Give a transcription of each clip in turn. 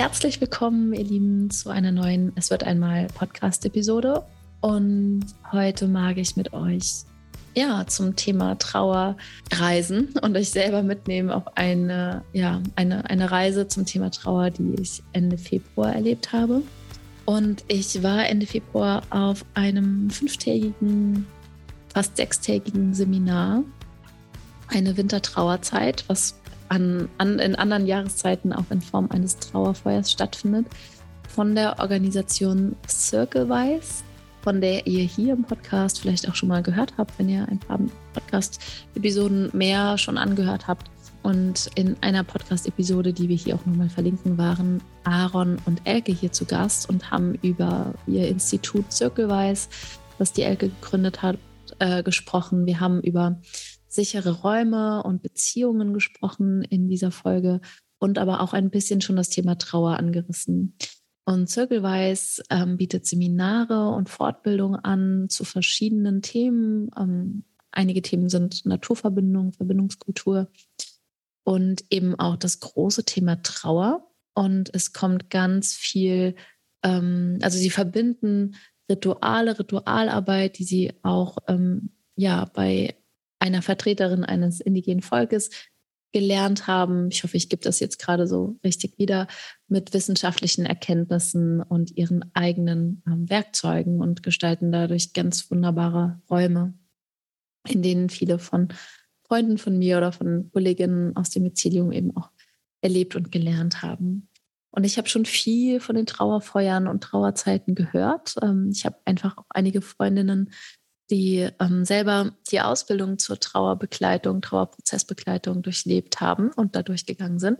Herzlich willkommen, ihr Lieben, zu einer neuen Es wird einmal Podcast-Episode. Und heute mag ich mit euch ja, zum Thema Trauer reisen und euch selber mitnehmen auf eine, ja, eine, eine Reise zum Thema Trauer, die ich Ende Februar erlebt habe. Und ich war Ende Februar auf einem fünftägigen, fast sechstägigen Seminar, eine Wintertrauerzeit, was an, an, in anderen Jahreszeiten auch in Form eines Trauerfeuers stattfindet, von der Organisation Circlewise, von der ihr hier im Podcast vielleicht auch schon mal gehört habt, wenn ihr ein paar Podcast-Episoden mehr schon angehört habt. Und in einer Podcast-Episode, die wir hier auch nochmal verlinken, waren Aaron und Elke hier zu Gast und haben über ihr Institut Circlewise, das die Elke gegründet hat, äh, gesprochen. Wir haben über sichere Räume und Beziehungen gesprochen in dieser Folge und aber auch ein bisschen schon das Thema Trauer angerissen. Und Circlewise ähm, bietet Seminare und Fortbildungen an zu verschiedenen Themen. Ähm, einige Themen sind Naturverbindung, Verbindungskultur und eben auch das große Thema Trauer. Und es kommt ganz viel, ähm, also sie verbinden Rituale, Ritualarbeit, die sie auch ähm, ja bei einer Vertreterin eines indigenen Volkes gelernt haben. Ich hoffe, ich gebe das jetzt gerade so richtig wieder mit wissenschaftlichen Erkenntnissen und ihren eigenen ähm, Werkzeugen und gestalten dadurch ganz wunderbare Räume, in denen viele von Freunden von mir oder von Kolleginnen aus dem Mycelium eben auch erlebt und gelernt haben. Und ich habe schon viel von den Trauerfeuern und Trauerzeiten gehört. Ähm, ich habe einfach auch einige Freundinnen, die ähm, selber die Ausbildung zur Trauerbegleitung, Trauerprozessbegleitung durchlebt haben und da durchgegangen sind.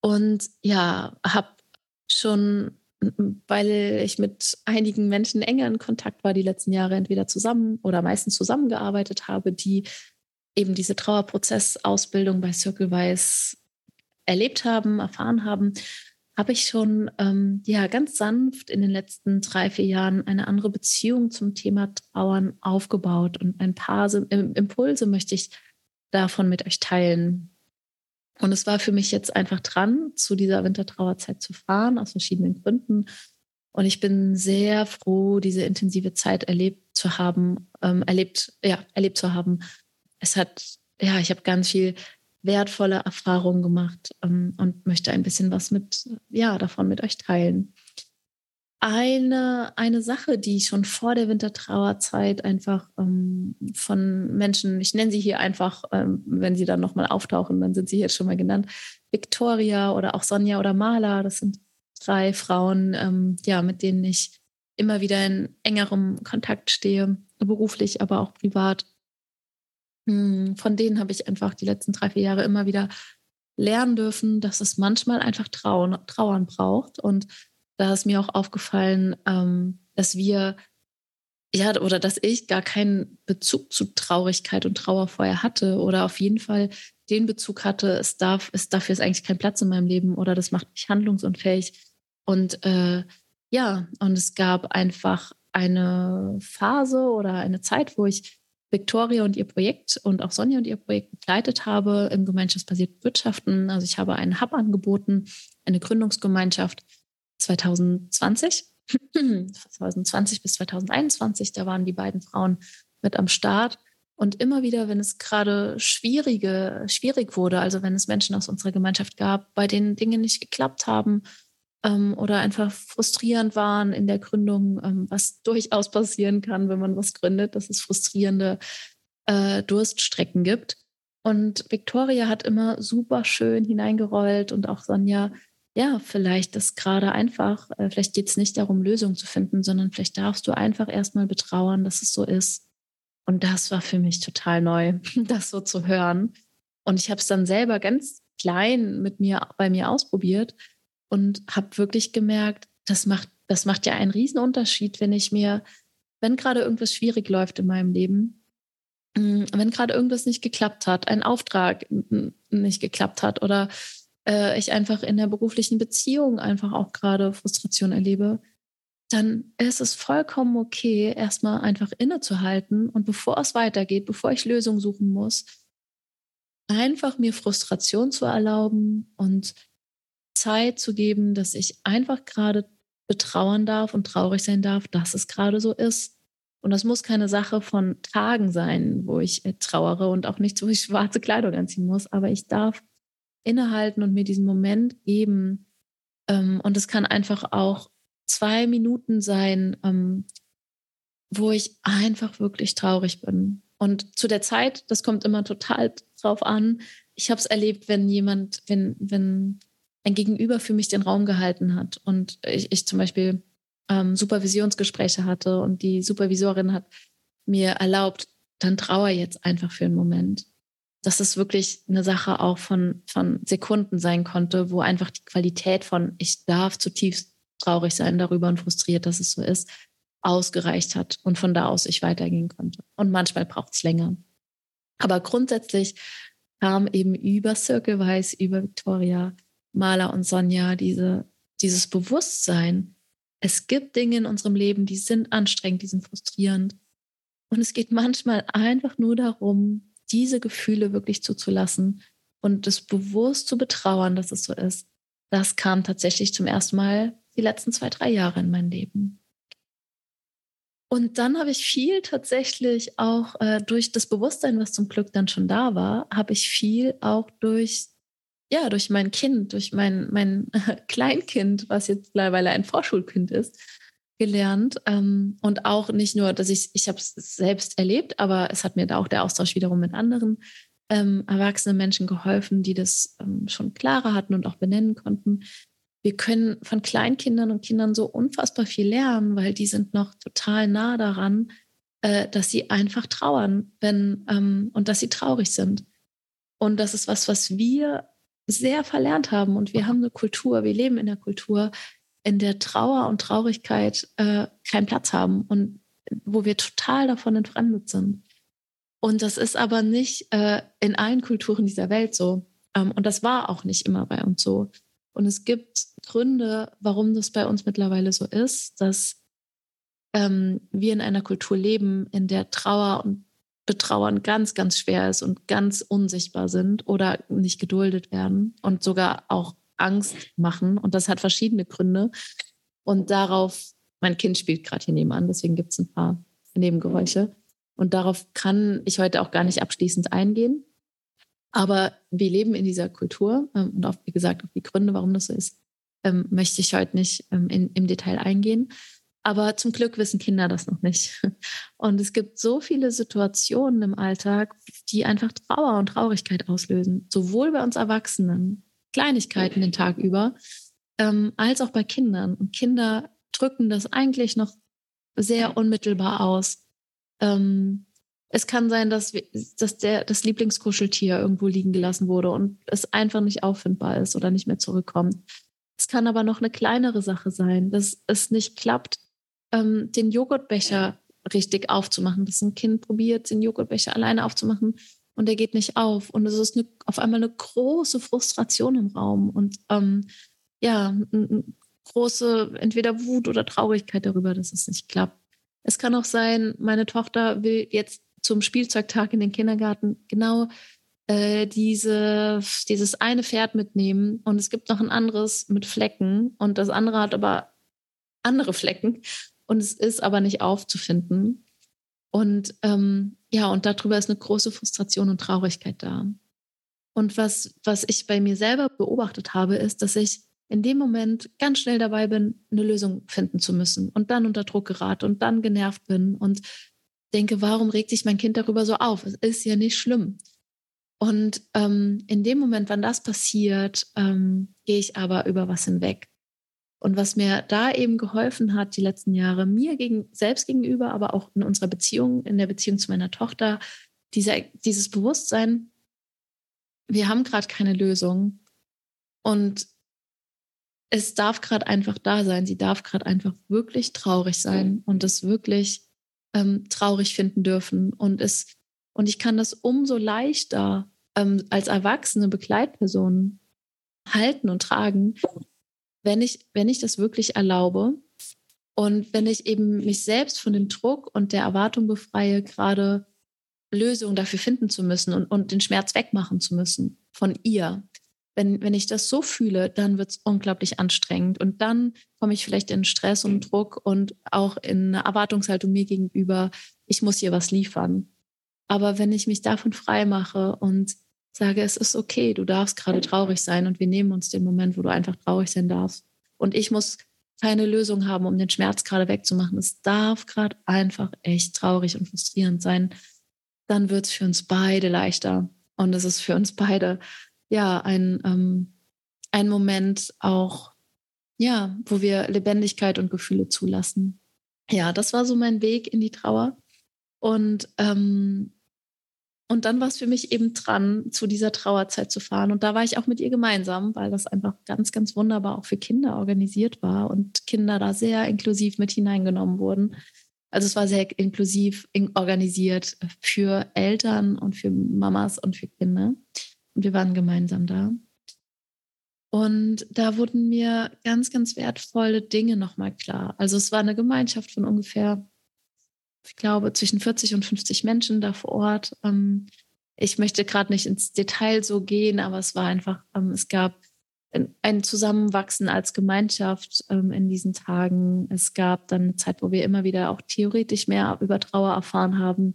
Und ja, habe schon, weil ich mit einigen Menschen enger in Kontakt war, die letzten Jahre entweder zusammen oder meistens zusammengearbeitet habe, die eben diese Trauerprozessausbildung bei Circlewise erlebt haben, erfahren haben, habe ich schon ähm, ja ganz sanft in den letzten drei, vier Jahren eine andere Beziehung zum Thema Trauern aufgebaut. Und ein paar Impulse möchte ich davon mit euch teilen. Und es war für mich jetzt einfach dran, zu dieser Wintertrauerzeit zu fahren, aus verschiedenen Gründen. Und ich bin sehr froh, diese intensive Zeit erlebt zu haben, ähm, erlebt, ja, erlebt zu haben. Es hat, ja, ich habe ganz viel wertvolle Erfahrungen gemacht ähm, und möchte ein bisschen was mit, ja, davon mit euch teilen. Eine, eine Sache, die schon vor der Wintertrauerzeit einfach ähm, von Menschen, ich nenne sie hier einfach, ähm, wenn sie dann nochmal auftauchen, dann sind sie jetzt schon mal genannt, Victoria oder auch Sonja oder Mala, das sind drei Frauen, ähm, ja, mit denen ich immer wieder in engerem Kontakt stehe, beruflich, aber auch privat von denen habe ich einfach die letzten drei, vier Jahre immer wieder lernen dürfen, dass es manchmal einfach Trauen, Trauern braucht. Und da ist mir auch aufgefallen, ähm, dass wir, ja, oder dass ich gar keinen Bezug zu Traurigkeit und Trauer vorher hatte oder auf jeden Fall den Bezug hatte, es darf, es dafür ist eigentlich kein Platz in meinem Leben oder das macht mich handlungsunfähig. Und äh, ja, und es gab einfach eine Phase oder eine Zeit, wo ich Victoria und ihr Projekt und auch Sonja und ihr Projekt begleitet habe im gemeinschaftsbasierten Wirtschaften. Also ich habe einen Hub angeboten, eine Gründungsgemeinschaft 2020, 2020 bis 2021. Da waren die beiden Frauen mit am Start. Und immer wieder, wenn es gerade schwierige, schwierig wurde, also wenn es Menschen aus unserer Gemeinschaft gab, bei denen Dinge nicht geklappt haben, ähm, oder einfach frustrierend waren in der Gründung, ähm, was durchaus passieren kann, wenn man was gründet, dass es frustrierende äh, Durststrecken gibt. Und Victoria hat immer super schön hineingerollt und auch Sonja, ja, vielleicht ist gerade einfach, äh, vielleicht geht es nicht darum, Lösungen zu finden, sondern vielleicht darfst du einfach erstmal betrauern, dass es so ist. Und das war für mich total neu, das so zu hören. Und ich habe es dann selber ganz klein mit mir bei mir ausprobiert und habe wirklich gemerkt, das macht, das macht ja einen riesen Unterschied, wenn ich mir, wenn gerade irgendwas schwierig läuft in meinem Leben, mm, wenn gerade irgendwas nicht geklappt hat, ein Auftrag nicht geklappt hat oder äh, ich einfach in der beruflichen Beziehung einfach auch gerade Frustration erlebe, dann ist es vollkommen okay, erstmal einfach innezuhalten und bevor es weitergeht, bevor ich Lösungen suchen muss, einfach mir Frustration zu erlauben und Zeit zu geben, dass ich einfach gerade betrauern darf und traurig sein darf, dass es gerade so ist. Und das muss keine Sache von Tagen sein, wo ich äh, trauere und auch nicht, wo ich schwarze Kleidung anziehen muss, aber ich darf innehalten und mir diesen Moment geben. Ähm, und es kann einfach auch zwei Minuten sein, ähm, wo ich einfach wirklich traurig bin. Und zu der Zeit, das kommt immer total drauf an. Ich habe es erlebt, wenn jemand, wenn, wenn ein Gegenüber für mich den Raum gehalten hat und ich, ich zum Beispiel ähm, Supervisionsgespräche hatte und die Supervisorin hat mir erlaubt, dann trauer jetzt einfach für einen Moment. Dass es wirklich eine Sache auch von, von Sekunden sein konnte, wo einfach die Qualität von ich darf zutiefst traurig sein darüber und frustriert, dass es so ist, ausgereicht hat und von da aus ich weitergehen konnte. Und manchmal braucht es länger. Aber grundsätzlich kam eben über Circlewise, über Victoria, Maler und Sonja diese, dieses Bewusstsein. Es gibt Dinge in unserem Leben, die sind anstrengend, die sind frustrierend. Und es geht manchmal einfach nur darum, diese Gefühle wirklich zuzulassen und es bewusst zu betrauern, dass es so ist. Das kam tatsächlich zum ersten Mal die letzten zwei, drei Jahre in mein Leben. Und dann habe ich viel tatsächlich auch äh, durch das Bewusstsein, was zum Glück dann schon da war, habe ich viel auch durch, ja, durch mein Kind, durch mein, mein Kleinkind, was jetzt mittlerweile ein Vorschulkind ist, gelernt. Ähm, und auch nicht nur, dass ich, ich habe es selbst erlebt, aber es hat mir da auch der Austausch wiederum mit anderen ähm, erwachsenen Menschen geholfen, die das ähm, schon klarer hatten und auch benennen konnten, wir können von Kleinkindern und Kindern so unfassbar viel lernen, weil die sind noch total nah daran, äh, dass sie einfach trauern, wenn und dass sie traurig sind. Und das ist was, was wir sehr verlernt haben. Und wir haben eine Kultur, wir leben in der Kultur, in der Trauer und Traurigkeit äh, keinen Platz haben und wo wir total davon entfremdet sind. Und das ist aber nicht äh, in allen Kulturen dieser Welt so. Ähm, und das war auch nicht immer bei uns so. Und es gibt Gründe, warum das bei uns mittlerweile so ist, dass ähm, wir in einer Kultur leben, in der Trauer und Betrauern ganz, ganz schwer ist und ganz unsichtbar sind oder nicht geduldet werden und sogar auch Angst machen. Und das hat verschiedene Gründe. Und darauf, mein Kind spielt gerade hier nebenan, deswegen gibt es ein paar Nebengeräusche. Und darauf kann ich heute auch gar nicht abschließend eingehen. Aber wir leben in dieser Kultur ähm, und auch, wie gesagt, auf die Gründe, warum das so ist, ähm, möchte ich heute nicht ähm, in, im Detail eingehen. Aber zum Glück wissen Kinder das noch nicht. Und es gibt so viele Situationen im Alltag, die einfach Trauer und Traurigkeit auslösen, sowohl bei uns Erwachsenen, Kleinigkeiten den Tag über, ähm, als auch bei Kindern. Und Kinder drücken das eigentlich noch sehr unmittelbar aus. Ähm, es kann sein, dass, dass der, das Lieblingskuscheltier irgendwo liegen gelassen wurde und es einfach nicht auffindbar ist oder nicht mehr zurückkommt. Es kann aber noch eine kleinere Sache sein, dass es nicht klappt, ähm, den Joghurtbecher richtig aufzumachen. Dass ein Kind probiert, den Joghurtbecher alleine aufzumachen und der geht nicht auf. Und es ist eine, auf einmal eine große Frustration im Raum und ähm, ja, eine große entweder Wut oder Traurigkeit darüber, dass es nicht klappt. Es kann auch sein, meine Tochter will jetzt zum Spielzeugtag in den Kindergarten genau äh, diese, dieses eine Pferd mitnehmen und es gibt noch ein anderes mit Flecken und das andere hat aber andere Flecken und es ist aber nicht aufzufinden. Und ähm, ja, und darüber ist eine große Frustration und Traurigkeit da. Und was, was ich bei mir selber beobachtet habe, ist, dass ich in dem Moment ganz schnell dabei bin, eine Lösung finden zu müssen und dann unter Druck gerate und dann genervt bin und denke, warum regt sich mein Kind darüber so auf? Es ist ja nicht schlimm. Und ähm, in dem Moment, wann das passiert, ähm, gehe ich aber über was hinweg. Und was mir da eben geholfen hat, die letzten Jahre, mir gegen, selbst gegenüber, aber auch in unserer Beziehung, in der Beziehung zu meiner Tochter, dieser, dieses Bewusstsein, wir haben gerade keine Lösung und es darf gerade einfach da sein. Sie darf gerade einfach wirklich traurig sein und es wirklich ähm, traurig finden dürfen. Und es und ich kann das umso leichter ähm, als erwachsene Begleitperson halten und tragen, wenn ich wenn ich das wirklich erlaube und wenn ich eben mich selbst von dem Druck und der Erwartung befreie, gerade Lösungen dafür finden zu müssen und, und den Schmerz wegmachen zu müssen von ihr. Wenn, wenn ich das so fühle, dann wird es unglaublich anstrengend. Und dann komme ich vielleicht in Stress und Druck und auch in eine Erwartungshaltung mir gegenüber, ich muss hier was liefern. Aber wenn ich mich davon frei mache und sage, es ist okay, du darfst gerade traurig sein und wir nehmen uns den Moment, wo du einfach traurig sein darfst. Und ich muss keine Lösung haben, um den Schmerz gerade wegzumachen. Es darf gerade einfach echt traurig und frustrierend sein. Dann wird es für uns beide leichter. Und es ist für uns beide ja ein, ähm, ein Moment auch, ja, wo wir Lebendigkeit und Gefühle zulassen. Ja, das war so mein Weg in die Trauer. Und ähm, und dann war es für mich eben dran, zu dieser Trauerzeit zu fahren. Und da war ich auch mit ihr gemeinsam, weil das einfach ganz, ganz wunderbar auch für Kinder organisiert war und Kinder da sehr inklusiv mit hineingenommen wurden. Also es war sehr inklusiv organisiert für Eltern und für Mamas und für Kinder. Und wir waren gemeinsam da. Und da wurden mir ganz, ganz wertvolle Dinge nochmal klar. Also es war eine Gemeinschaft von ungefähr ich glaube, zwischen 40 und 50 Menschen da vor Ort. Ähm, ich möchte gerade nicht ins Detail so gehen, aber es war einfach, ähm, es gab ein Zusammenwachsen als Gemeinschaft ähm, in diesen Tagen. Es gab dann eine Zeit, wo wir immer wieder auch theoretisch mehr über Trauer erfahren haben.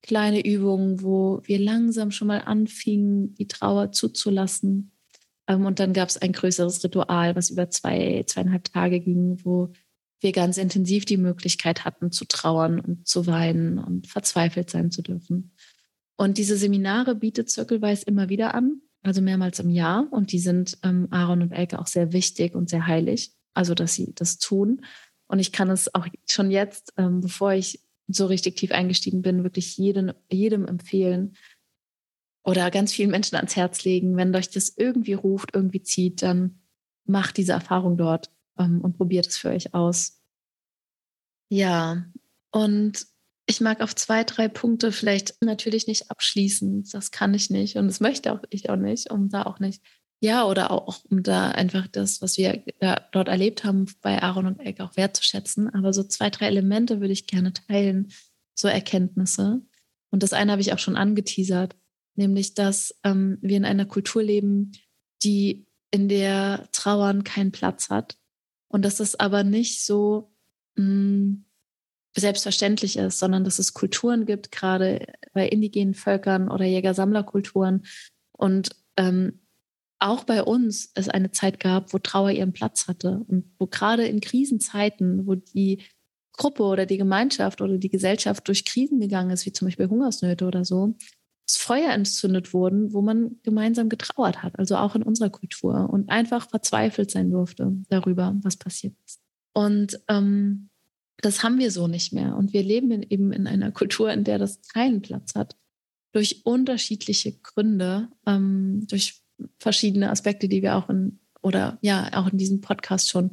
Kleine Übungen, wo wir langsam schon mal anfingen, die Trauer zuzulassen. und dann gab es ein größeres Ritual, was über zwei, zweieinhalb Tage ging, wo wir ganz intensiv die Möglichkeit hatten zu trauern und zu weinen und verzweifelt sein zu dürfen. Und diese Seminare bietet Zirkelweiß immer wieder an, also mehrmals im Jahr. Und die sind ähm, Aaron und Elke auch sehr wichtig und sehr heilig, also dass sie das tun. Und ich kann es auch schon jetzt, ähm, bevor ich so richtig tief eingestiegen bin, wirklich jedem, jedem empfehlen oder ganz vielen Menschen ans Herz legen, wenn euch das irgendwie ruft, irgendwie zieht, dann macht diese Erfahrung dort ähm, und probiert es für euch aus. Ja, und ich mag auf zwei, drei Punkte vielleicht natürlich nicht abschließen. Das kann ich nicht und das möchte auch ich auch nicht, um da auch nicht, ja, oder auch um da einfach das, was wir da, dort erlebt haben, bei Aaron und Elke auch wertzuschätzen. Aber so zwei, drei Elemente würde ich gerne teilen, so Erkenntnisse. Und das eine habe ich auch schon angeteasert, nämlich, dass ähm, wir in einer Kultur leben, die in der Trauern keinen Platz hat und dass es aber nicht so mh, mm, selbstverständlich ist, sondern dass es Kulturen gibt, gerade bei indigenen Völkern oder Jäger-Sammler-Kulturen. Und ähm, auch bei uns es eine Zeit gab, wo Trauer ihren Platz hatte und wo gerade in Krisenzeiten, wo die Gruppe oder die Gemeinschaft oder die Gesellschaft durch Krisen gegangen ist, wie zum Beispiel Hungersnöte oder so, Feuer entzündet wurden, wo man gemeinsam getrauert hat, also auch in unserer Kultur und einfach verzweifelt sein durfte darüber, was passiert ist. Und ähm, das haben wir so nicht mehr. Und wir leben in, eben in einer Kultur, in der das keinen Platz hat, durch unterschiedliche Gründe, ähm, durch verschiedene Aspekte, die wir auch in oder ja auch in diesem Podcast schon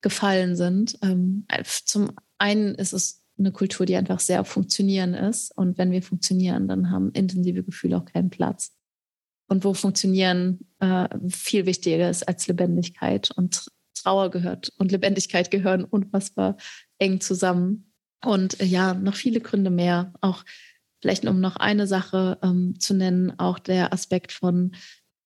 gefallen sind. Ähm, zum einen ist es eine Kultur, die einfach sehr funktionieren ist. Und wenn wir funktionieren, dann haben intensive Gefühle auch keinen Platz. Und wo Funktionieren äh, viel wichtiger ist als Lebendigkeit. Und Trauer gehört und Lebendigkeit gehören unfassbar eng zusammen. Und äh, ja, noch viele Gründe mehr. Auch vielleicht um noch eine Sache ähm, zu nennen, auch der Aspekt von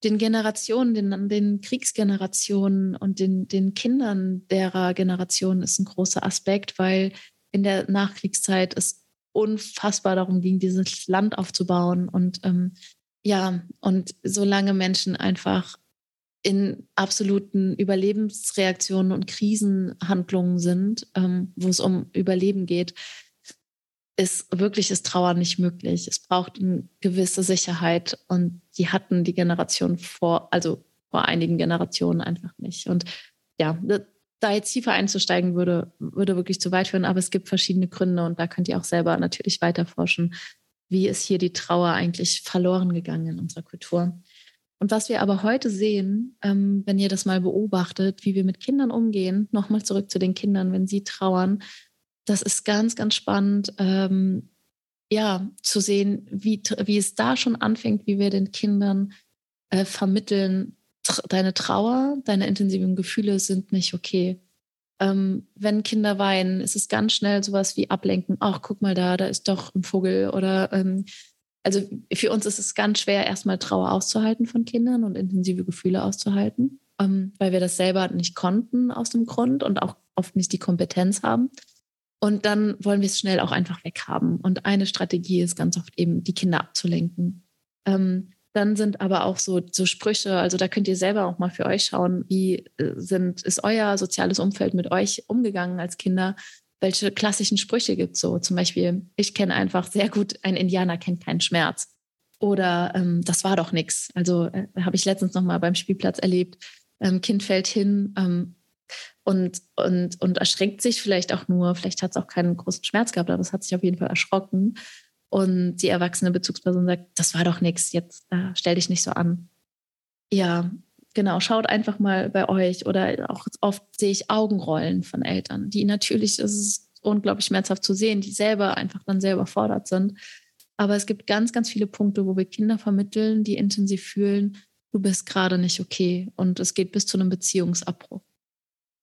den Generationen, den, den Kriegsgenerationen und den, den Kindern derer Generation ist ein großer Aspekt, weil in der Nachkriegszeit es unfassbar darum ging, dieses Land aufzubauen. Und ähm, ja, und solange Menschen einfach in absoluten Überlebensreaktionen und Krisenhandlungen sind, ähm, wo es um Überleben geht, ist wirkliches Trauern nicht möglich. Es braucht eine gewisse Sicherheit und die hatten die Generation vor, also vor einigen Generationen einfach nicht. Und ja, da jetzt tiefer einzusteigen würde, würde wirklich zu weit führen, aber es gibt verschiedene Gründe und da könnt ihr auch selber natürlich weiter forschen, wie ist hier die Trauer eigentlich verloren gegangen in unserer Kultur. und was wir aber heute sehen, ähm, wenn ihr das mal beobachtet, wie wir mit Kindern umgehen, nochmal zurück zu den Kindern, wenn sie trauern, das ist ganz, ganz spannend, ähm, ja, zu sehen, wie, wie es da schon anfängt, wie wir den Kindern äh, vermitteln, deine Trauer, deine intensiven Gefühle sind nicht okay. Ähm, wenn Kinder weinen, ist es ganz schnell sowas wie ablenken. Ach, guck mal da, da ist doch ein Vogel. Oder ähm, also für uns ist es ganz schwer, erstmal Trauer auszuhalten von Kindern und intensive Gefühle auszuhalten, ähm, weil wir das selber nicht konnten aus dem Grund und auch oft nicht die Kompetenz haben. Und dann wollen wir es schnell auch einfach weghaben. Und eine Strategie ist ganz oft eben, die Kinder abzulenken. Ähm, dann sind aber auch so, so Sprüche, also da könnt ihr selber auch mal für euch schauen, wie äh, sind, ist euer soziales Umfeld mit euch umgegangen als Kinder? Welche klassischen Sprüche gibt es so? Zum Beispiel, ich kenne einfach sehr gut, ein Indianer kennt keinen Schmerz. Oder ähm, das war doch nichts. Also äh, habe ich letztens noch mal beim Spielplatz erlebt. Ähm, kind fällt hin ähm, und, und, und erschreckt sich vielleicht auch nur. Vielleicht hat es auch keinen großen Schmerz gehabt, aber es hat sich auf jeden Fall erschrocken und die erwachsene Bezugsperson sagt, das war doch nichts, jetzt äh, stell dich nicht so an. Ja, genau, schaut einfach mal bei euch oder auch oft sehe ich Augenrollen von Eltern, die natürlich, es ist unglaublich schmerzhaft zu sehen, die selber einfach dann sehr überfordert sind. Aber es gibt ganz, ganz viele Punkte, wo wir Kinder vermitteln, die intensiv fühlen, du bist gerade nicht okay und es geht bis zu einem Beziehungsabbruch.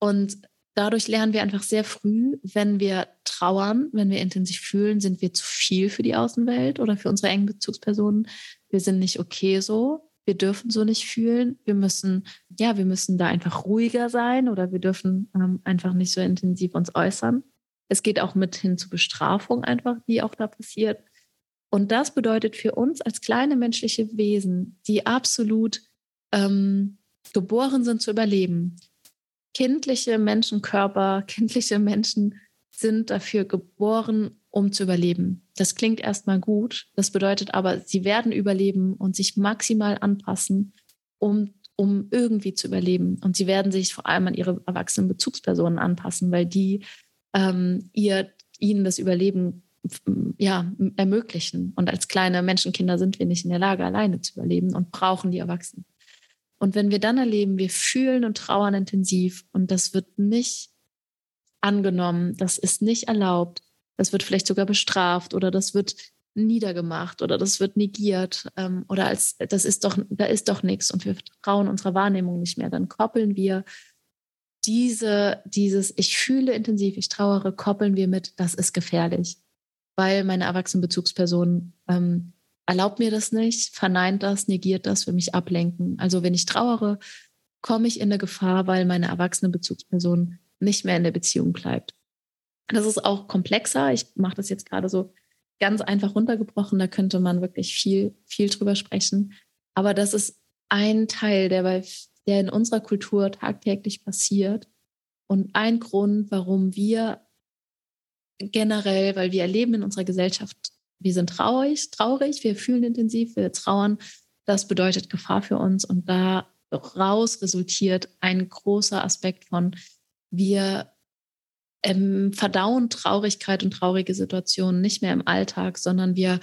Und dadurch lernen wir einfach sehr früh, wenn wir trauern, wenn wir intensiv fühlen, sind wir zu viel für die Außenwelt oder für unsere engen Bezugspersonen. Wir sind nicht okay so. Wir dürfen so nicht fühlen. Wir müssen, ja, wir müssen da einfach ruhiger sein oder wir dürfen ähm, einfach nicht so intensiv uns äußern. Es geht auch mit hin zu Bestrafung einfach, die auch da passiert. Und das bedeutet für uns als kleine menschliche Wesen, die absolut ähm, geboren sind zu überleben, kindliche Menschenkörper, kindliche Menschen sind dafür geboren, um zu überleben. Das klingt erstmal gut. Das bedeutet aber, sie werden überleben und sich maximal anpassen, um, um irgendwie zu überleben. Und sie werden sich vor allem an ihre erwachsenen Bezugspersonen anpassen, weil die ähm, ihr, ihnen das Überleben ja, ermöglichen. Und als kleine Menschenkinder sind wir nicht in der Lage, alleine zu überleben und brauchen die Erwachsenen. Und wenn wir dann erleben, wir fühlen und trauern intensiv und das wird nicht angenommen, das ist nicht erlaubt, das wird vielleicht sogar bestraft oder das wird niedergemacht oder das wird negiert ähm, oder als das ist doch da ist doch nichts und wir trauen unserer Wahrnehmung nicht mehr, dann koppeln wir diese dieses ich fühle intensiv, ich trauere, koppeln wir mit das ist gefährlich, weil meine erwachsenen Bezugspersonen ähm, erlaubt mir das nicht, verneint das, negiert das, will mich ablenken. Also wenn ich trauere, komme ich in eine Gefahr, weil meine erwachsene Bezugsperson nicht mehr in der Beziehung bleibt. Das ist auch komplexer. Ich mache das jetzt gerade so ganz einfach runtergebrochen. Da könnte man wirklich viel, viel drüber sprechen. Aber das ist ein Teil, der, bei, der in unserer Kultur tagtäglich passiert. Und ein Grund, warum wir generell, weil wir erleben in unserer Gesellschaft wir sind traurig, traurig, wir fühlen intensiv, wir trauern. Das bedeutet Gefahr für uns und daraus resultiert ein großer Aspekt von, wir ähm, verdauen Traurigkeit und traurige Situationen nicht mehr im Alltag, sondern wir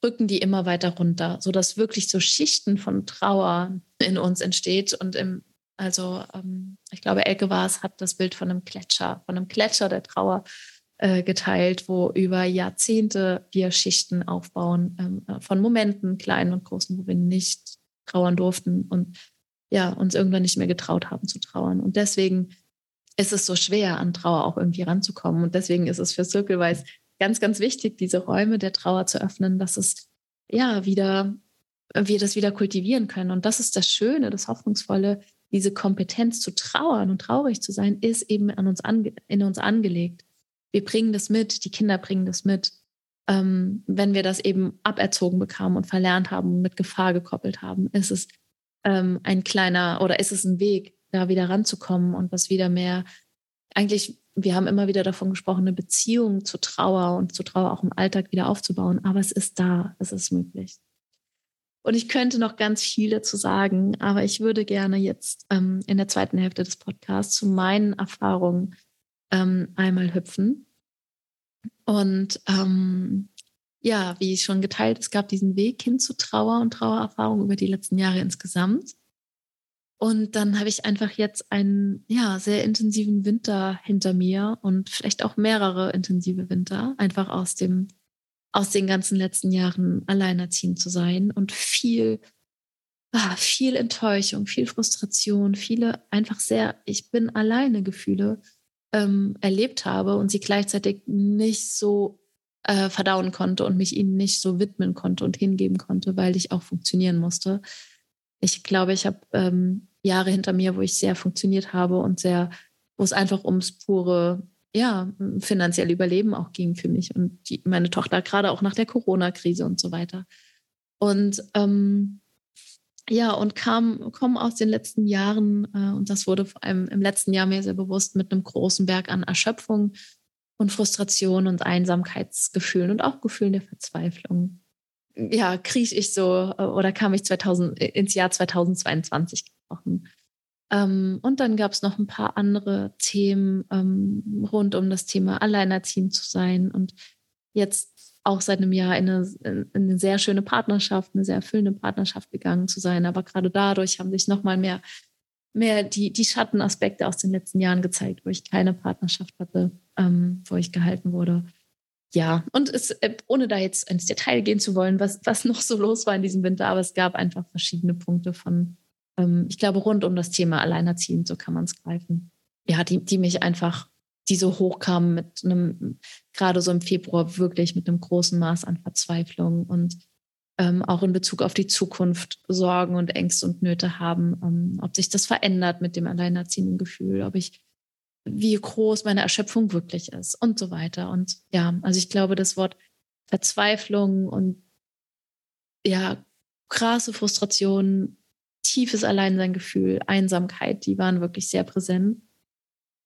drücken die immer weiter runter, sodass wirklich so Schichten von Trauer in uns entsteht. Und im, also ähm, ich glaube, Elke war es, hat das Bild von einem Gletscher, von einem Gletscher der Trauer äh, geteilt, wo über Jahrzehnte wir Schichten aufbauen ähm, äh, von Momenten, kleinen und großen, wo wir nicht trauern durften und ja, uns irgendwann nicht mehr getraut haben zu trauern. Und deswegen ist es so schwer, an Trauer auch irgendwie ranzukommen. Und deswegen ist es für Circlewise ganz, ganz wichtig, diese Räume der Trauer zu öffnen, dass es ja wieder, wir das wieder kultivieren können. Und das ist das Schöne, das Hoffnungsvolle, diese Kompetenz zu trauern und traurig zu sein, ist eben an uns ange in uns angelegt wir bringen das mit, die Kinder bringen das mit. Ähm, wenn wir das eben aberzogen bekamen und verlernt haben, mit Gefahr gekoppelt haben, ist es ähm, ein kleiner oder ist es ein Weg, da wieder ranzukommen und was wieder mehr, eigentlich, wir haben immer wieder davon gesprochen, eine Beziehung zu Trauer und zu Trauer auch im Alltag wieder aufzubauen, aber es ist da, es ist möglich. Und ich könnte noch ganz viel dazu sagen, aber ich würde gerne jetzt ähm, in der zweiten Hälfte des Podcasts zu meinen Erfahrungen ähm, einmal hüpfen. Und ähm, ja, wie schon geteilt, es gab diesen Weg hin zu Trauer und Trauererfahrung über die letzten Jahre insgesamt. Und dann habe ich einfach jetzt einen ja, sehr intensiven Winter hinter mir und vielleicht auch mehrere intensive Winter, einfach aus dem, aus den ganzen letzten Jahren alleinerziehend zu sein und viel, ah, viel Enttäuschung, viel Frustration, viele einfach sehr, ich bin alleine Gefühle ähm, erlebt habe und sie gleichzeitig nicht so äh, verdauen konnte und mich ihnen nicht so widmen konnte und hingeben konnte, weil ich auch funktionieren musste. Ich glaube, ich habe ähm, Jahre hinter mir, wo ich sehr funktioniert habe und sehr, wo es einfach ums pure, ja, finanzielle Überleben auch ging für mich und die, meine Tochter, gerade auch nach der Corona-Krise und so weiter. Und ähm, ja, und kam, kommen aus den letzten Jahren, äh, und das wurde vor allem im letzten Jahr mir sehr bewusst, mit einem großen Berg an Erschöpfung und Frustration und Einsamkeitsgefühlen und auch Gefühlen der Verzweiflung. Ja, kriege ich so äh, oder kam ich 2000, ins Jahr 2022 gesprochen. Ähm, und dann gab es noch ein paar andere Themen ähm, rund um das Thema alleinerziehend zu sein und jetzt auch seit einem Jahr in eine, in eine sehr schöne Partnerschaft, eine sehr erfüllende Partnerschaft gegangen zu sein. Aber gerade dadurch haben sich nochmal mehr, mehr die, die Schattenaspekte aus den letzten Jahren gezeigt, wo ich keine Partnerschaft hatte, ähm, wo ich gehalten wurde. Ja, und es, äh, ohne da jetzt ins Detail gehen zu wollen, was, was noch so los war in diesem Winter, aber es gab einfach verschiedene Punkte von, ähm, ich glaube, rund um das Thema Alleinerziehend, so kann man es greifen. Ja, die, die mich einfach, die so hochkamen mit einem, gerade so im Februar, wirklich mit einem großen Maß an Verzweiflung und ähm, auch in Bezug auf die Zukunft Sorgen und Ängste und Nöte haben, ähm, ob sich das verändert mit dem alleinerziehenden Gefühl, ob ich, wie groß meine Erschöpfung wirklich ist und so weiter. Und ja, also ich glaube, das Wort Verzweiflung und ja, krasse Frustration tiefes Alleinsein-Gefühl, Einsamkeit, die waren wirklich sehr präsent.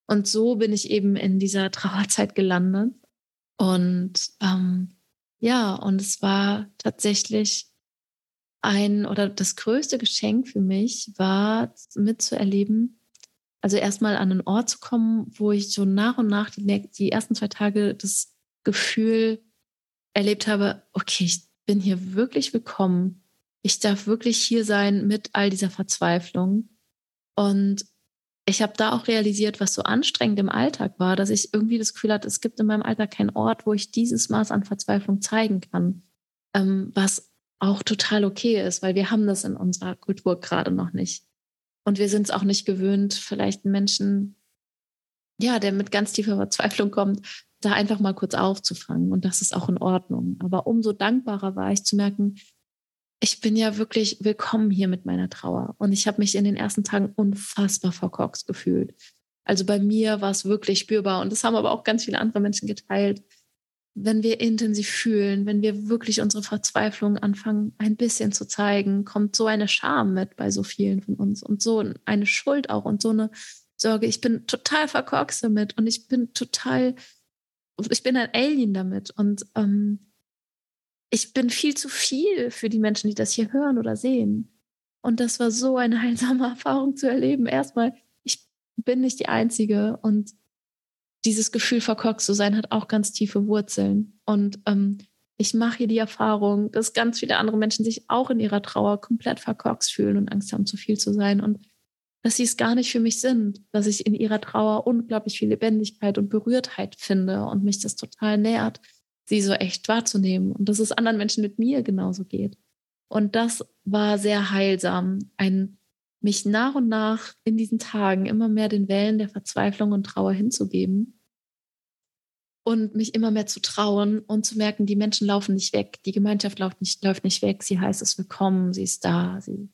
Und so bin ich eben in dieser Trauerzeit gelandet. Und ähm, ja, und es war tatsächlich ein oder das größte Geschenk für mich war mitzuerleben, also erstmal an einen Ort zu kommen, wo ich so nach und nach die, die ersten zwei Tage das Gefühl erlebt habe, okay, ich bin hier wirklich willkommen ich darf wirklich hier sein mit all dieser Verzweiflung. Und ich habe da auch realisiert, was so anstrengend im Alltag war, dass ich irgendwie das Gefühl hatte, es gibt in meinem Alltag keinen Ort, wo ich dieses Maß an Verzweiflung zeigen kann, ähm, was auch total okay ist, weil wir haben das in unserer Kultur gerade noch nicht. Und wir sind es auch nicht gewöhnt, vielleicht einen Menschen, ja, der mit ganz tiefer Verzweiflung kommt, da einfach mal kurz aufzufangen. Und das ist auch in Ordnung. Aber umso dankbarer war ich zu merken, ich bin ja wirklich willkommen hier mit meiner Trauer. Und ich habe mich in den ersten Tagen unfassbar verkorkst gefühlt. Also bei mir war es wirklich spürbar. Und das haben aber auch ganz viele andere Menschen geteilt. Wenn wir intensiv fühlen, wenn wir wirklich unsere Verzweiflung anfangen, ein bisschen zu zeigen, kommt so eine Scham mit bei so vielen von uns und so eine Schuld auch und so eine Sorge. Ich bin total verkorkst damit und ich bin total, ich bin ein Alien damit. Und ähm, ich bin viel zu viel für die Menschen, die das hier hören oder sehen. Und das war so eine heilsame Erfahrung zu erleben. Erstmal, ich bin nicht die Einzige und dieses Gefühl, verkorkst zu sein, hat auch ganz tiefe Wurzeln. Und ähm, ich mache hier die Erfahrung, dass ganz viele andere Menschen sich auch in ihrer Trauer komplett verkorkst fühlen und Angst haben, zu viel zu sein. Und dass sie es gar nicht für mich sind, dass ich in ihrer Trauer unglaublich viel Lebendigkeit und Berührtheit finde und mich das total nährt sie so echt wahrzunehmen und dass es anderen Menschen mit mir genauso geht. Und das war sehr heilsam, ein mich nach und nach in diesen Tagen immer mehr den Wellen der Verzweiflung und Trauer hinzugeben und mich immer mehr zu trauen und zu merken, die Menschen laufen nicht weg, die Gemeinschaft läuft nicht, läuft nicht weg, sie heißt es willkommen, sie ist da, sie,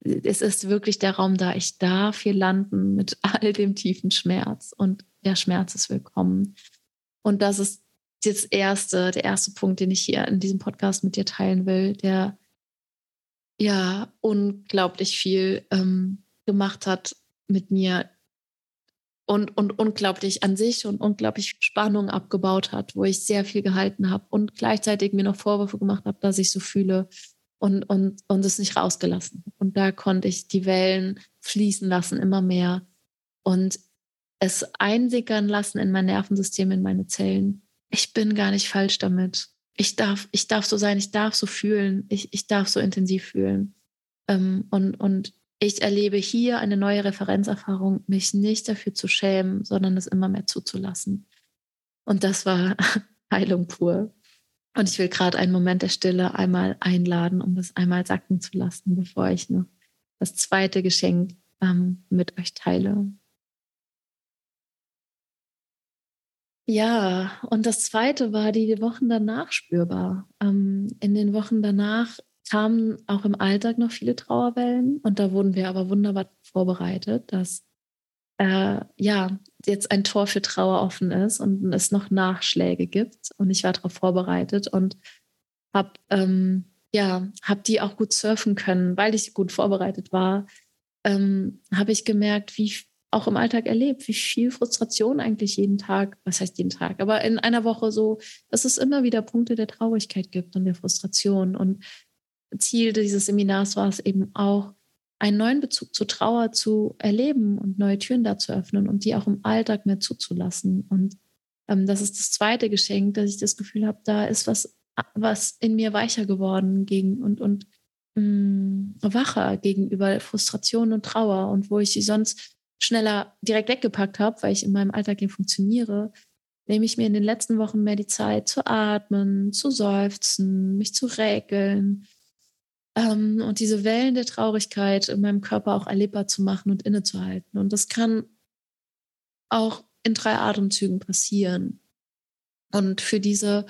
es ist wirklich der Raum da, ich darf hier landen mit all dem tiefen Schmerz und der Schmerz ist willkommen. Und das ist das erste, der erste Punkt, den ich hier in diesem Podcast mit dir teilen will, der ja unglaublich viel ähm, gemacht hat mit mir und, und unglaublich an sich und unglaublich Spannung abgebaut hat, wo ich sehr viel gehalten habe und gleichzeitig mir noch Vorwürfe gemacht habe, dass ich so fühle und, und, und es nicht rausgelassen. Und da konnte ich die Wellen fließen lassen, immer mehr und es einsickern lassen in mein Nervensystem, in meine Zellen ich bin gar nicht falsch damit. ich darf, ich darf so sein, ich darf so fühlen, ich, ich darf so intensiv fühlen. Ähm, und, und ich erlebe hier eine neue Referenzerfahrung, mich nicht dafür zu schämen, sondern es immer mehr zuzulassen. Und das war Heilung pur. Und ich will gerade einen Moment der Stille einmal einladen, um das einmal sacken zu lassen, bevor ich noch das zweite Geschenk ähm, mit euch teile. Ja, und das zweite war die Wochen danach spürbar. Ähm, in den Wochen danach kamen auch im Alltag noch viele Trauerwellen und da wurden wir aber wunderbar vorbereitet, dass äh, ja jetzt ein Tor für Trauer offen ist und es noch Nachschläge gibt und ich war darauf vorbereitet und habe ähm, ja habe die auch gut surfen können, weil ich gut vorbereitet war. Ähm, habe ich gemerkt, wie auch im Alltag erlebt, wie viel Frustration eigentlich jeden Tag, was heißt jeden Tag, aber in einer Woche so, dass es immer wieder Punkte der Traurigkeit gibt und der Frustration und Ziel dieses Seminars war es eben auch, einen neuen Bezug zur Trauer zu erleben und neue Türen da zu öffnen und die auch im Alltag mehr zuzulassen. Und ähm, das ist das zweite Geschenk, dass ich das Gefühl habe, da ist was, was in mir weicher geworden gegen und, und mm, wacher gegenüber Frustration und Trauer und wo ich sie sonst schneller direkt weggepackt habe, weil ich in meinem Alltag hier funktioniere, nehme ich mir in den letzten Wochen mehr die Zeit zu atmen, zu seufzen, mich zu räkeln, ähm, und diese Wellen der Traurigkeit in meinem Körper auch erlebbar zu machen und innezuhalten. Und das kann auch in drei Atemzügen passieren. Und für diese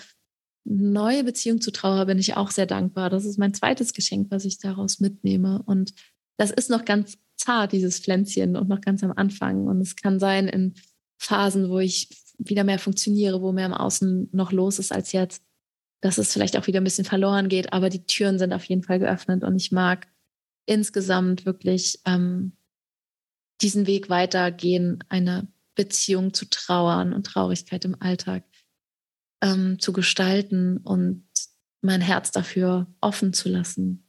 neue Beziehung zu Trauer bin ich auch sehr dankbar. Das ist mein zweites Geschenk, was ich daraus mitnehme. Und das ist noch ganz zart, dieses Pflänzchen, und noch ganz am Anfang. Und es kann sein in Phasen, wo ich wieder mehr funktioniere, wo mehr im Außen noch los ist als jetzt, dass es vielleicht auch wieder ein bisschen verloren geht, aber die Türen sind auf jeden Fall geöffnet und ich mag insgesamt wirklich ähm, diesen Weg weitergehen, eine Beziehung zu Trauern und Traurigkeit im Alltag ähm, zu gestalten und mein Herz dafür offen zu lassen.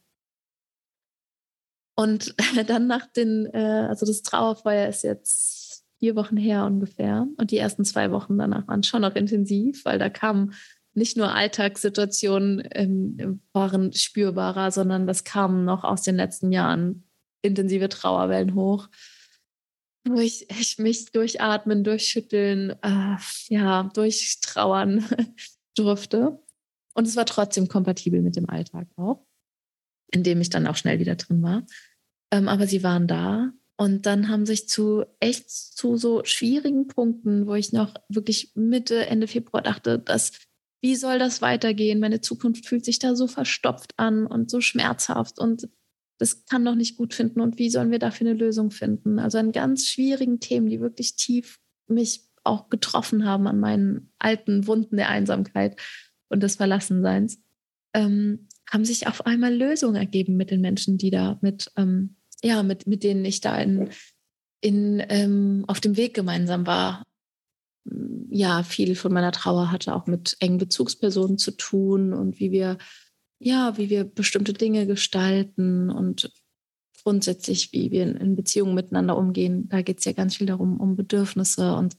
Und dann nach den, äh, also das Trauerfeuer ist jetzt vier Wochen her ungefähr und die ersten zwei Wochen danach waren schon noch intensiv, weil da kamen nicht nur Alltagssituationen ähm, waren spürbarer, sondern das kam noch aus den letzten Jahren intensive Trauerwellen hoch, wo ich, ich mich durchatmen, durchschütteln, äh, ja, durchtrauern durfte. Und es war trotzdem kompatibel mit dem Alltag auch, in dem ich dann auch schnell wieder drin war. Ähm, aber sie waren da. Und dann haben sich zu echt zu so schwierigen Punkten, wo ich noch wirklich Mitte, Ende Februar dachte, dass wie soll das weitergehen? Meine Zukunft fühlt sich da so verstopft an und so schmerzhaft und das kann doch nicht gut finden. Und wie sollen wir dafür eine Lösung finden? Also an ganz schwierigen Themen, die wirklich tief mich auch getroffen haben an meinen alten Wunden der Einsamkeit und des Verlassenseins, ähm, haben sich auf einmal Lösungen ergeben mit den Menschen, die da mit, ähm, ja, mit, mit denen ich da in, in, ähm, auf dem Weg gemeinsam war ja, viel von meiner Trauer hatte auch mit engen Bezugspersonen zu tun und wie wir, ja, wie wir bestimmte Dinge gestalten und grundsätzlich, wie wir in, Beziehungen miteinander umgehen. Da geht es ja ganz viel darum, um Bedürfnisse und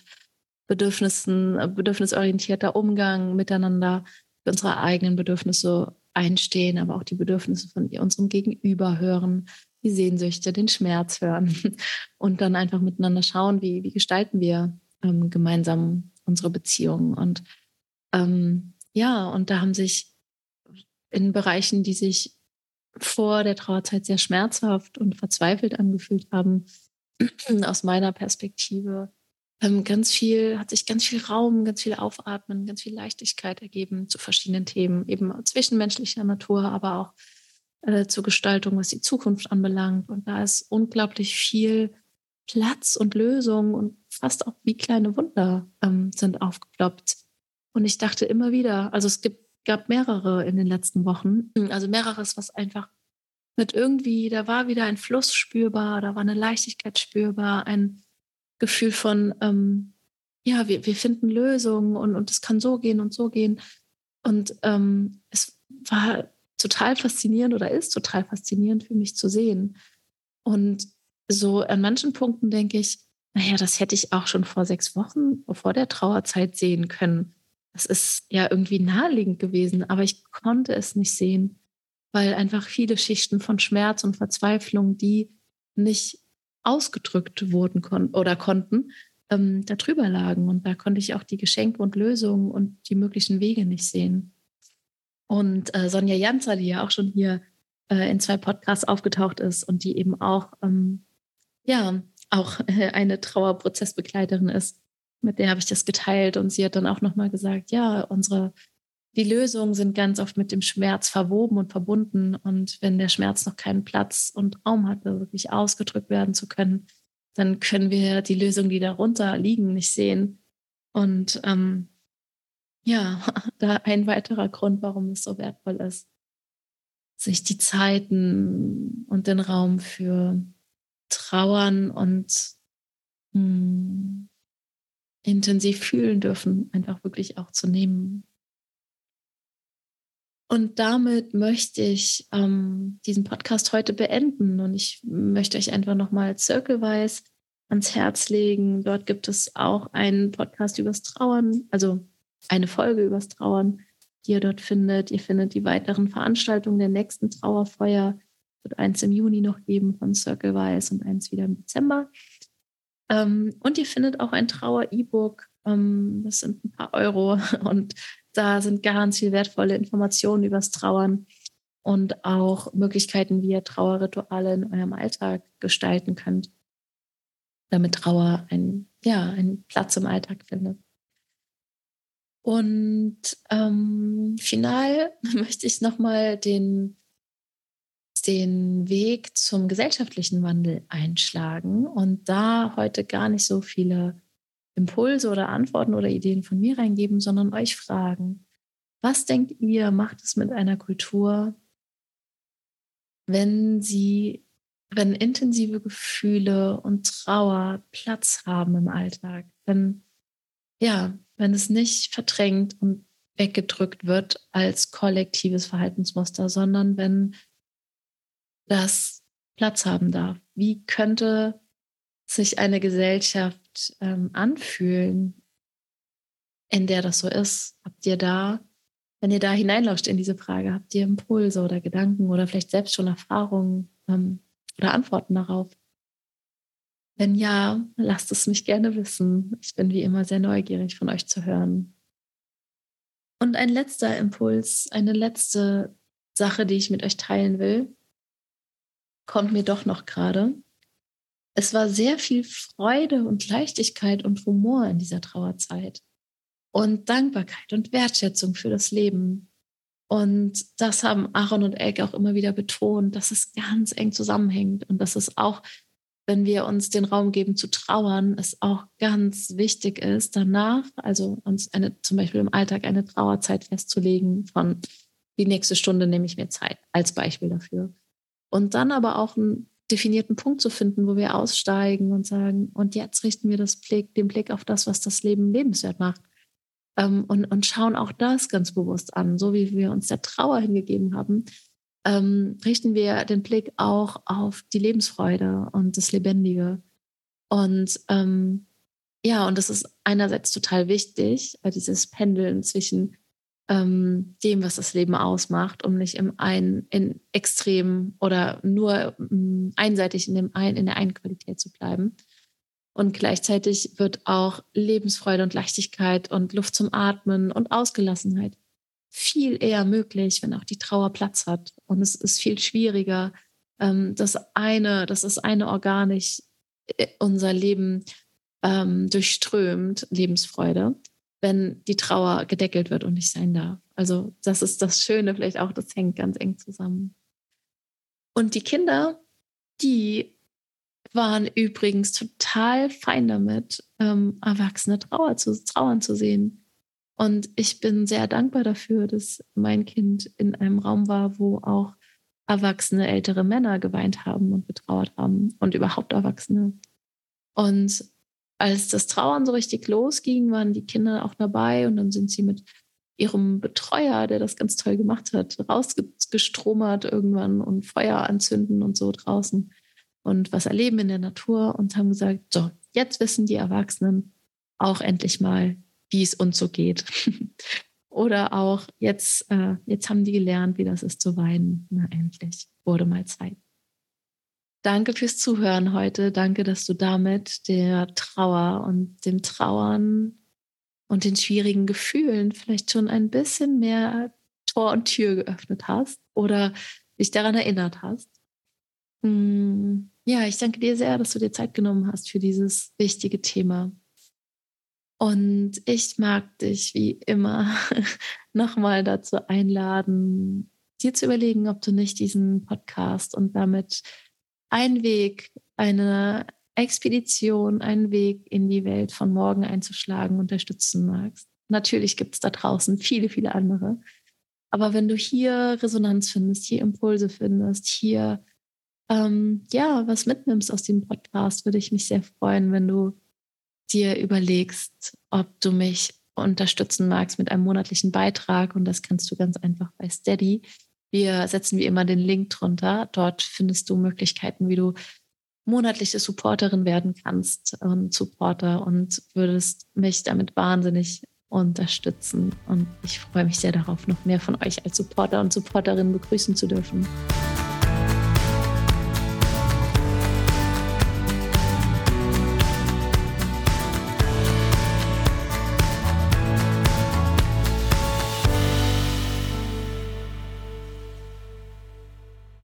Bedürfnissen, bedürfnisorientierter Umgang miteinander, unsere eigenen Bedürfnisse einstehen, aber auch die Bedürfnisse von unserem Gegenüber hören, die Sehnsüchte, den Schmerz hören und dann einfach miteinander schauen, wie, wie gestalten wir ähm, gemeinsam unsere Beziehung. Und ähm, ja, und da haben sich in Bereichen, die sich vor der Trauerzeit sehr schmerzhaft und verzweifelt angefühlt haben, aus meiner Perspektive, ganz viel, hat sich ganz viel Raum, ganz viel Aufatmen, ganz viel Leichtigkeit ergeben zu verschiedenen Themen, eben zwischenmenschlicher Natur, aber auch äh, zur Gestaltung, was die Zukunft anbelangt. Und da ist unglaublich viel Platz und Lösung und fast auch wie kleine Wunder ähm, sind aufgeploppt. Und ich dachte immer wieder, also es gibt, gab mehrere in den letzten Wochen, also mehreres, was einfach mit irgendwie, da war wieder ein Fluss spürbar, da war eine Leichtigkeit spürbar, ein Gefühl von, ähm, ja, wir, wir finden Lösungen und, und es kann so gehen und so gehen. Und ähm, es war total faszinierend oder ist total faszinierend für mich zu sehen. Und so an manchen Punkten denke ich, naja, das hätte ich auch schon vor sechs Wochen vor der Trauerzeit sehen können. das ist ja irgendwie naheliegend gewesen, aber ich konnte es nicht sehen, weil einfach viele Schichten von Schmerz und Verzweiflung, die nicht ausgedrückt wurden kon oder konnten, ähm, darüber lagen. Und da konnte ich auch die Geschenke und Lösungen und die möglichen Wege nicht sehen. Und äh, Sonja Janzer, die ja auch schon hier äh, in zwei Podcasts aufgetaucht ist und die eben auch, ähm, ja, auch äh, eine Trauerprozessbegleiterin ist, mit der habe ich das geteilt und sie hat dann auch nochmal gesagt, ja, unsere, die Lösungen sind ganz oft mit dem Schmerz verwoben und verbunden und wenn der Schmerz noch keinen Platz und Raum hatte, wirklich ausgedrückt werden zu können, dann können wir die Lösungen, die darunter liegen, nicht sehen. Und ähm, ja, da ein weiterer Grund, warum es so wertvoll ist, sich die Zeiten und den Raum für Trauern und mh, hm, intensiv fühlen dürfen, einfach wirklich auch zu nehmen. Und damit möchte ich ähm, diesen Podcast heute beenden und ich möchte euch einfach nochmal Circlewise ans Herz legen. Dort gibt es auch einen Podcast übers Trauern, also eine Folge übers Trauern, die ihr dort findet. Ihr findet die weiteren Veranstaltungen der nächsten Trauerfeuer. Es wird eins im Juni noch geben von Circlewise und eins wieder im Dezember. Ähm, und ihr findet auch ein Trauer-E-Book. Ähm, das sind ein paar Euro und da sind ganz viel wertvolle Informationen übers Trauern und auch Möglichkeiten, wie ihr Trauerrituale in eurem Alltag gestalten könnt, damit Trauer ein, ja, einen Platz im Alltag findet. Und ähm, final möchte ich nochmal den den Weg zum gesellschaftlichen Wandel einschlagen und da heute gar nicht so viele Impulse oder Antworten oder Ideen von mir reingeben, sondern euch fragen, was denkt ihr, macht es mit einer Kultur, wenn sie, wenn intensive Gefühle und Trauer Platz haben im Alltag, wenn, ja, wenn es nicht verdrängt und weggedrückt wird als kollektives Verhaltensmuster, sondern wenn das Platz haben darf. Wie könnte sich eine Gesellschaft ähm, anfühlen, in der das so ist? Habt ihr da, wenn ihr da hineinlauscht in diese Frage, habt ihr Impulse oder Gedanken oder vielleicht selbst schon Erfahrungen ähm, oder Antworten darauf? Wenn ja, lasst es mich gerne wissen. Ich bin wie immer sehr neugierig von euch zu hören. Und ein letzter Impuls, eine letzte Sache, die ich mit euch teilen will, kommt mir doch noch gerade. Es war sehr viel Freude und Leichtigkeit und Humor in dieser Trauerzeit und Dankbarkeit und Wertschätzung für das Leben. Und das haben Aaron und Elke auch immer wieder betont, dass es ganz eng zusammenhängt und dass es auch, wenn wir uns den Raum geben zu trauern, es auch ganz wichtig ist, danach, also uns eine, zum Beispiel im Alltag eine Trauerzeit festzulegen von die nächste Stunde nehme ich mir Zeit als Beispiel dafür. Und dann aber auch einen definierten Punkt zu finden, wo wir aussteigen und sagen, und jetzt richten wir das Blick, den Blick auf das, was das Leben lebenswert macht. Ähm, und, und schauen auch das ganz bewusst an, so wie wir uns der Trauer hingegeben haben, ähm, richten wir den Blick auch auf die Lebensfreude und das Lebendige. Und ähm, ja, und das ist einerseits total wichtig, dieses Pendeln zwischen ähm, dem, was das Leben ausmacht, um nicht im einen in extrem oder nur ähm, einseitig in, dem ein, in der einen Qualität zu bleiben. Und gleichzeitig wird auch Lebensfreude und Leichtigkeit und Luft zum Atmen und Ausgelassenheit viel eher möglich, wenn auch die Trauer Platz hat. Und es ist viel schwieriger, ähm, das eine, dass das eine organisch äh, unser Leben ähm, durchströmt, Lebensfreude wenn die Trauer gedeckelt wird und nicht sein darf. Also das ist das Schöne vielleicht auch, das hängt ganz eng zusammen. Und die Kinder, die waren übrigens total fein damit, ähm, Erwachsene Trauer zu, trauern zu sehen. Und ich bin sehr dankbar dafür, dass mein Kind in einem Raum war, wo auch erwachsene ältere Männer geweint haben und getrauert haben und überhaupt Erwachsene. Und als das Trauern so richtig losging, waren die Kinder auch dabei und dann sind sie mit ihrem Betreuer, der das ganz toll gemacht hat, rausgestromert irgendwann und Feuer anzünden und so draußen und was erleben in der Natur und haben gesagt, so, jetzt wissen die Erwachsenen auch endlich mal, wie es uns so geht. Oder auch jetzt, äh, jetzt haben die gelernt, wie das ist zu weinen. Na, endlich wurde mal Zeit. Danke fürs Zuhören heute. Danke, dass du damit der Trauer und dem Trauern und den schwierigen Gefühlen vielleicht schon ein bisschen mehr Tor und Tür geöffnet hast oder dich daran erinnert hast. Hm, ja, ich danke dir sehr, dass du dir Zeit genommen hast für dieses wichtige Thema. Und ich mag dich wie immer nochmal dazu einladen, dir zu überlegen, ob du nicht diesen Podcast und damit einen Weg, eine Expedition, einen Weg in die Welt von morgen einzuschlagen, unterstützen magst. Natürlich gibt es da draußen viele, viele andere. Aber wenn du hier Resonanz findest, hier Impulse findest, hier ähm, ja was mitnimmst aus dem Podcast, würde ich mich sehr freuen, wenn du dir überlegst, ob du mich unterstützen magst mit einem monatlichen Beitrag. Und das kannst du ganz einfach bei Steady. Wir setzen wie immer den Link drunter. Dort findest du Möglichkeiten, wie du monatliche Supporterin werden kannst und Supporter und würdest mich damit wahnsinnig unterstützen. Und ich freue mich sehr darauf, noch mehr von euch als Supporter und Supporterin begrüßen zu dürfen.